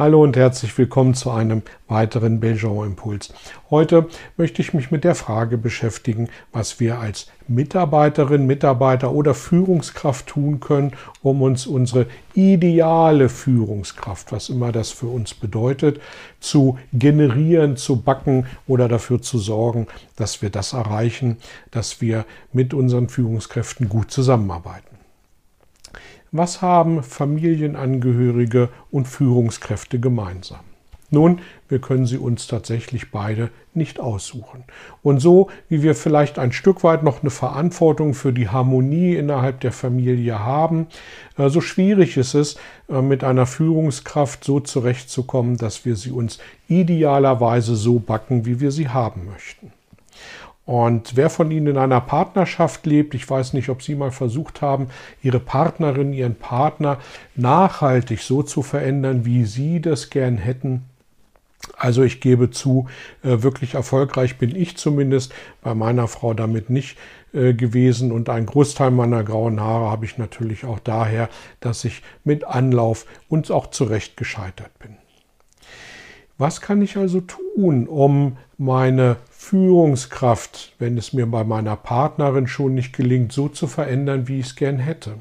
Hallo und herzlich willkommen zu einem weiteren Belgian Impuls. Heute möchte ich mich mit der Frage beschäftigen, was wir als Mitarbeiterin, Mitarbeiter oder Führungskraft tun können, um uns unsere ideale Führungskraft, was immer das für uns bedeutet, zu generieren, zu backen oder dafür zu sorgen, dass wir das erreichen, dass wir mit unseren Führungskräften gut zusammenarbeiten. Was haben Familienangehörige und Führungskräfte gemeinsam? Nun, wir können sie uns tatsächlich beide nicht aussuchen. Und so wie wir vielleicht ein Stück weit noch eine Verantwortung für die Harmonie innerhalb der Familie haben, äh, so schwierig ist es, äh, mit einer Führungskraft so zurechtzukommen, dass wir sie uns idealerweise so backen, wie wir sie haben möchten. Und wer von Ihnen in einer Partnerschaft lebt, ich weiß nicht, ob Sie mal versucht haben, Ihre Partnerin, Ihren Partner nachhaltig so zu verändern, wie Sie das gern hätten. Also ich gebe zu, äh, wirklich erfolgreich bin ich zumindest bei meiner Frau damit nicht äh, gewesen und ein Großteil meiner grauen Haare habe ich natürlich auch daher, dass ich mit Anlauf und auch zurecht gescheitert bin. Was kann ich also tun, um meine Führungskraft, wenn es mir bei meiner Partnerin schon nicht gelingt, so zu verändern, wie ich es gern hätte?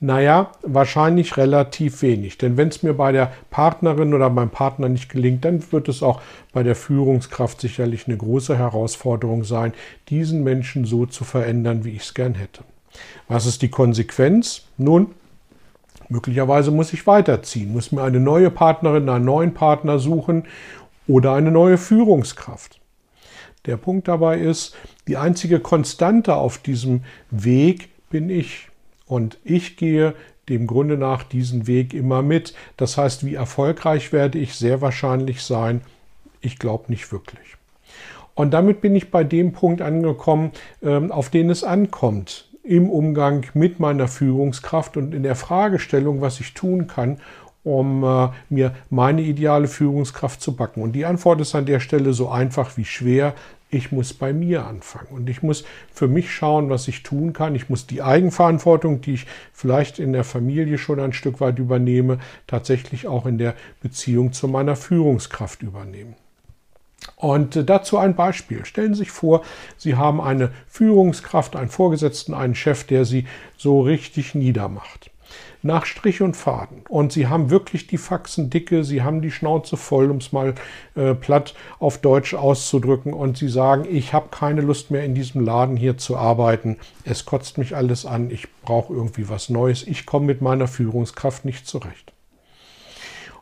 Naja, wahrscheinlich relativ wenig. Denn wenn es mir bei der Partnerin oder beim Partner nicht gelingt, dann wird es auch bei der Führungskraft sicherlich eine große Herausforderung sein, diesen Menschen so zu verändern, wie ich es gern hätte. Was ist die Konsequenz? Nun, Möglicherweise muss ich weiterziehen, muss mir eine neue Partnerin, einen neuen Partner suchen oder eine neue Führungskraft. Der Punkt dabei ist, die einzige Konstante auf diesem Weg bin ich. Und ich gehe dem Grunde nach diesen Weg immer mit. Das heißt, wie erfolgreich werde ich sehr wahrscheinlich sein? Ich glaube nicht wirklich. Und damit bin ich bei dem Punkt angekommen, ähm, auf den es ankommt im Umgang mit meiner Führungskraft und in der Fragestellung, was ich tun kann, um äh, mir meine ideale Führungskraft zu backen. Und die Antwort ist an der Stelle so einfach wie schwer. Ich muss bei mir anfangen und ich muss für mich schauen, was ich tun kann. Ich muss die Eigenverantwortung, die ich vielleicht in der Familie schon ein Stück weit übernehme, tatsächlich auch in der Beziehung zu meiner Führungskraft übernehmen. Und äh, dazu ein Beispiel. Stellen Sie sich vor, Sie haben eine Führungskraft, einen Vorgesetzten, einen Chef, der Sie so richtig niedermacht. Nach Strich und Faden. Und Sie haben wirklich die Faxen dicke, Sie haben die Schnauze voll, um es mal äh, platt auf Deutsch auszudrücken. Und Sie sagen, ich habe keine Lust mehr in diesem Laden hier zu arbeiten. Es kotzt mich alles an. Ich brauche irgendwie was Neues. Ich komme mit meiner Führungskraft nicht zurecht.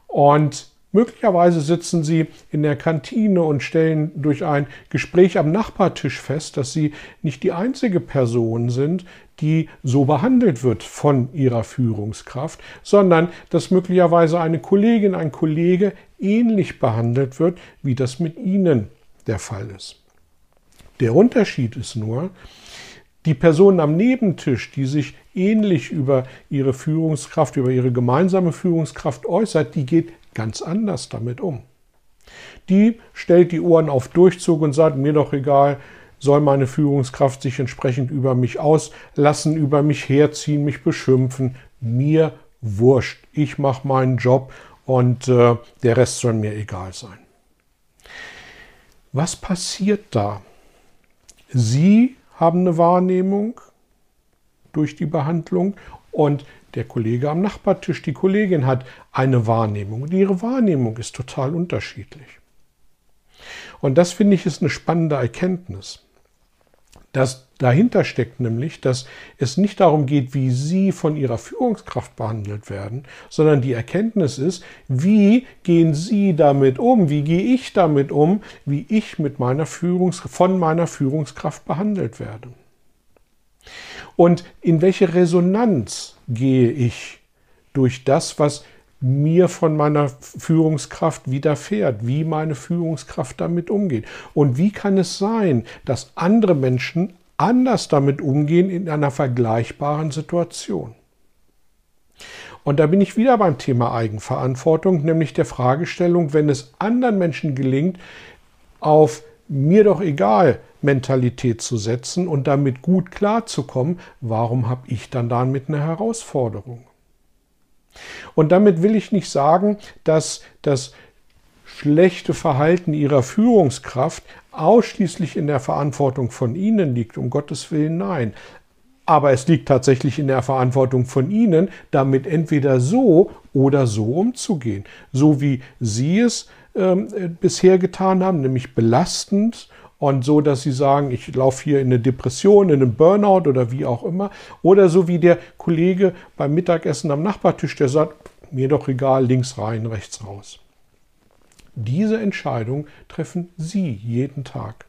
Und Möglicherweise sitzen Sie in der Kantine und stellen durch ein Gespräch am Nachbartisch fest, dass Sie nicht die einzige Person sind, die so behandelt wird von Ihrer Führungskraft, sondern dass möglicherweise eine Kollegin, ein Kollege ähnlich behandelt wird, wie das mit Ihnen der Fall ist. Der Unterschied ist nur, die Person am Nebentisch, die sich ähnlich über ihre Führungskraft, über ihre gemeinsame Führungskraft äußert, die geht ganz anders damit um. Die stellt die Ohren auf Durchzug und sagt, mir doch egal, soll meine Führungskraft sich entsprechend über mich auslassen, über mich herziehen, mich beschimpfen. Mir wurscht. Ich mache meinen Job und äh, der Rest soll mir egal sein. Was passiert da? Sie haben eine Wahrnehmung durch die Behandlung und der Kollege am Nachbartisch, die Kollegin hat eine Wahrnehmung und ihre Wahrnehmung ist total unterschiedlich. Und das finde ich ist eine spannende Erkenntnis. Das dahinter steckt nämlich, dass es nicht darum geht, wie Sie von Ihrer Führungskraft behandelt werden, sondern die Erkenntnis ist, wie gehen Sie damit um, wie gehe ich damit um, wie ich mit meiner Führungs von meiner Führungskraft behandelt werde. Und in welche Resonanz gehe ich durch das, was mir von meiner Führungskraft widerfährt, wie meine Führungskraft damit umgeht. Und wie kann es sein, dass andere Menschen anders damit umgehen in einer vergleichbaren Situation? Und da bin ich wieder beim Thema Eigenverantwortung, nämlich der Fragestellung, wenn es anderen Menschen gelingt, auf mir doch egal Mentalität zu setzen und damit gut klarzukommen, warum habe ich dann damit eine Herausforderung? Und damit will ich nicht sagen, dass das schlechte Verhalten ihrer Führungskraft ausschließlich in der Verantwortung von ihnen liegt, um Gottes Willen nein. Aber es liegt tatsächlich in der Verantwortung von Ihnen, damit entweder so oder so umzugehen. So wie Sie es ähm, bisher getan haben, nämlich belastend und so, dass sie sagen, ich laufe hier in eine Depression, in einen Burnout oder wie auch immer. Oder so wie der Kollege beim Mittagessen am Nachbartisch, der sagt, mir doch egal, links rein, rechts raus. Diese Entscheidung treffen Sie jeden Tag.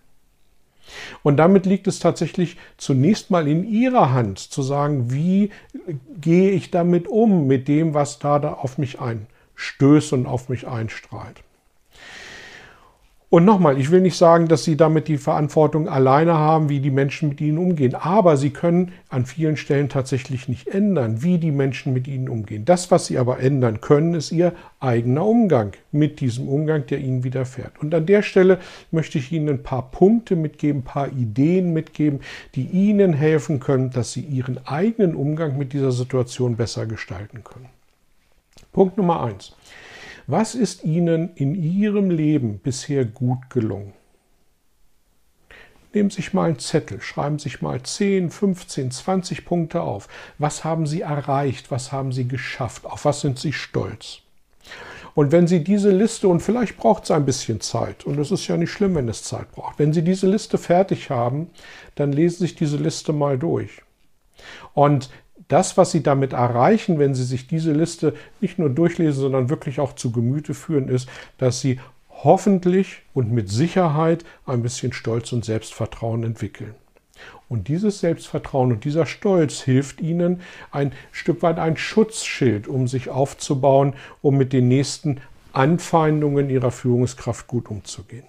Und damit liegt es tatsächlich zunächst mal in Ihrer Hand zu sagen, wie gehe ich damit um, mit dem, was da, da auf mich einstößt und auf mich einstrahlt. Und nochmal, ich will nicht sagen, dass Sie damit die Verantwortung alleine haben, wie die Menschen mit Ihnen umgehen, aber Sie können an vielen Stellen tatsächlich nicht ändern, wie die Menschen mit Ihnen umgehen. Das, was Sie aber ändern können, ist Ihr eigener Umgang mit diesem Umgang, der Ihnen widerfährt. Und an der Stelle möchte ich Ihnen ein paar Punkte mitgeben, ein paar Ideen mitgeben, die Ihnen helfen können, dass Sie Ihren eigenen Umgang mit dieser Situation besser gestalten können. Punkt Nummer eins. Was ist Ihnen in Ihrem Leben bisher gut gelungen? Nehmen Sie sich mal einen Zettel, schreiben Sie sich mal 10, 15, 20 Punkte auf. Was haben Sie erreicht? Was haben Sie geschafft? Auf was sind Sie stolz? Und wenn Sie diese Liste, und vielleicht braucht es ein bisschen Zeit, und es ist ja nicht schlimm, wenn es Zeit braucht, wenn Sie diese Liste fertig haben, dann lesen Sie sich diese Liste mal durch. Und das, was Sie damit erreichen, wenn Sie sich diese Liste nicht nur durchlesen, sondern wirklich auch zu Gemüte führen, ist, dass Sie hoffentlich und mit Sicherheit ein bisschen Stolz und Selbstvertrauen entwickeln. Und dieses Selbstvertrauen und dieser Stolz hilft Ihnen ein Stück weit ein Schutzschild, um sich aufzubauen, um mit den nächsten Anfeindungen Ihrer Führungskraft gut umzugehen.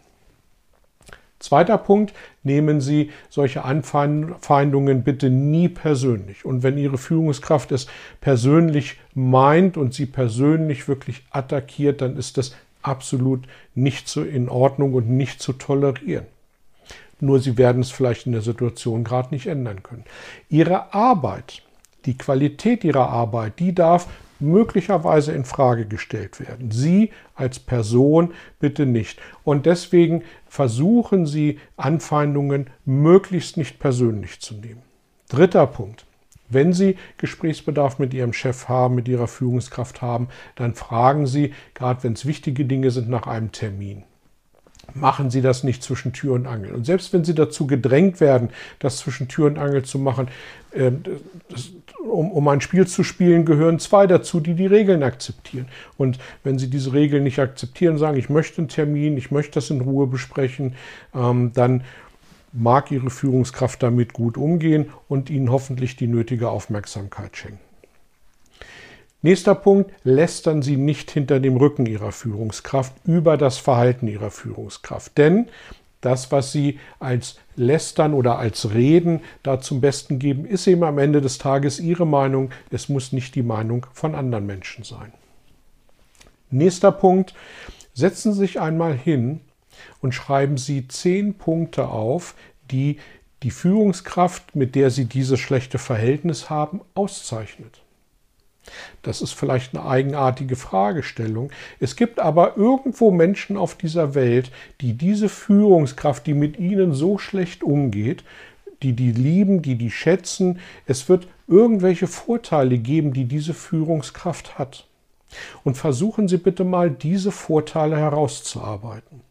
Zweiter Punkt, nehmen Sie solche Anfeindungen bitte nie persönlich. Und wenn Ihre Führungskraft es persönlich meint und Sie persönlich wirklich attackiert, dann ist das absolut nicht so in Ordnung und nicht zu tolerieren. Nur Sie werden es vielleicht in der Situation gerade nicht ändern können. Ihre Arbeit, die Qualität Ihrer Arbeit, die darf möglicherweise in Frage gestellt werden. Sie als Person bitte nicht. Und deswegen versuchen Sie Anfeindungen möglichst nicht persönlich zu nehmen. Dritter Punkt. Wenn Sie Gesprächsbedarf mit Ihrem Chef haben, mit Ihrer Führungskraft haben, dann fragen Sie, gerade wenn es wichtige Dinge sind, nach einem Termin machen Sie das nicht zwischen Tür und Angel. Und selbst wenn Sie dazu gedrängt werden, das zwischen Tür und Angel zu machen, äh, das, um, um ein Spiel zu spielen, gehören zwei dazu, die die Regeln akzeptieren. Und wenn Sie diese Regeln nicht akzeptieren, sagen, ich möchte einen Termin, ich möchte das in Ruhe besprechen, ähm, dann mag Ihre Führungskraft damit gut umgehen und Ihnen hoffentlich die nötige Aufmerksamkeit schenken. Nächster Punkt, lästern Sie nicht hinter dem Rücken Ihrer Führungskraft über das Verhalten Ihrer Führungskraft. Denn das, was Sie als Lästern oder als Reden da zum Besten geben, ist eben am Ende des Tages Ihre Meinung. Es muss nicht die Meinung von anderen Menschen sein. Nächster Punkt, setzen Sie sich einmal hin und schreiben Sie zehn Punkte auf, die die Führungskraft, mit der Sie dieses schlechte Verhältnis haben, auszeichnet. Das ist vielleicht eine eigenartige Fragestellung. Es gibt aber irgendwo Menschen auf dieser Welt, die diese Führungskraft, die mit ihnen so schlecht umgeht, die die lieben, die die schätzen. Es wird irgendwelche Vorteile geben, die diese Führungskraft hat. Und versuchen Sie bitte mal, diese Vorteile herauszuarbeiten.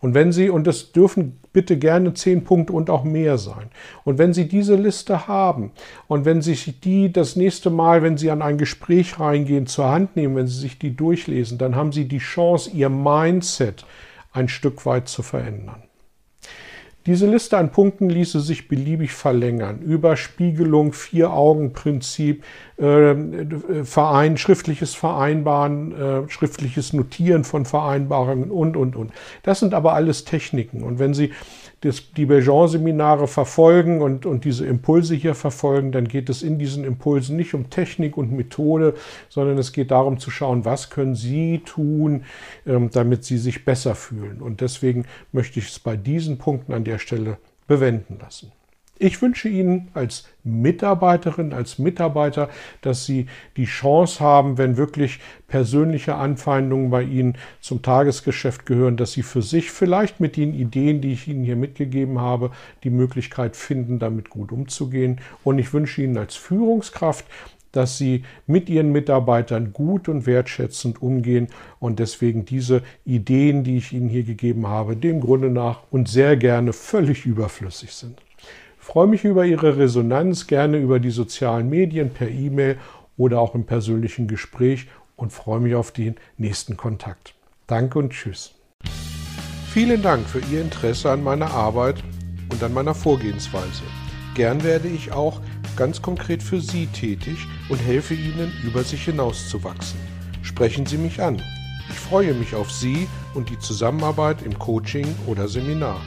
Und wenn Sie, und das dürfen bitte gerne zehn Punkte und auch mehr sein, und wenn Sie diese Liste haben und wenn Sie die das nächste Mal, wenn Sie an ein Gespräch reingehen, zur Hand nehmen, wenn Sie sich die durchlesen, dann haben Sie die Chance, Ihr Mindset ein Stück weit zu verändern. Diese Liste an Punkten ließe sich beliebig verlängern. Überspiegelung, Vier-Augen-Prinzip, äh, Verein, schriftliches Vereinbaren, äh, schriftliches Notieren von Vereinbarungen und, und, und. Das sind aber alles Techniken. Und wenn Sie das, die Belgian-Seminare verfolgen und, und diese Impulse hier verfolgen, dann geht es in diesen Impulsen nicht um Technik und Methode, sondern es geht darum zu schauen, was können Sie tun, ähm, damit Sie sich besser fühlen. Und deswegen möchte ich es bei diesen Punkten an der Stelle bewenden lassen. Ich wünsche Ihnen als Mitarbeiterin, als Mitarbeiter, dass Sie die Chance haben, wenn wirklich persönliche Anfeindungen bei Ihnen zum Tagesgeschäft gehören, dass Sie für sich vielleicht mit den Ideen, die ich Ihnen hier mitgegeben habe, die Möglichkeit finden, damit gut umzugehen. Und ich wünsche Ihnen als Führungskraft, dass Sie mit Ihren Mitarbeitern gut und wertschätzend umgehen und deswegen diese Ideen, die ich Ihnen hier gegeben habe, dem Grunde nach und sehr gerne völlig überflüssig sind freue mich über Ihre Resonanz, gerne über die sozialen Medien, per E-Mail oder auch im persönlichen Gespräch und freue mich auf den nächsten Kontakt. Danke und tschüss. Vielen Dank für Ihr Interesse an meiner Arbeit und an meiner Vorgehensweise. Gern werde ich auch ganz konkret für Sie tätig und helfe Ihnen, über sich hinauszuwachsen. Sprechen Sie mich an. Ich freue mich auf Sie und die Zusammenarbeit im Coaching oder Seminar.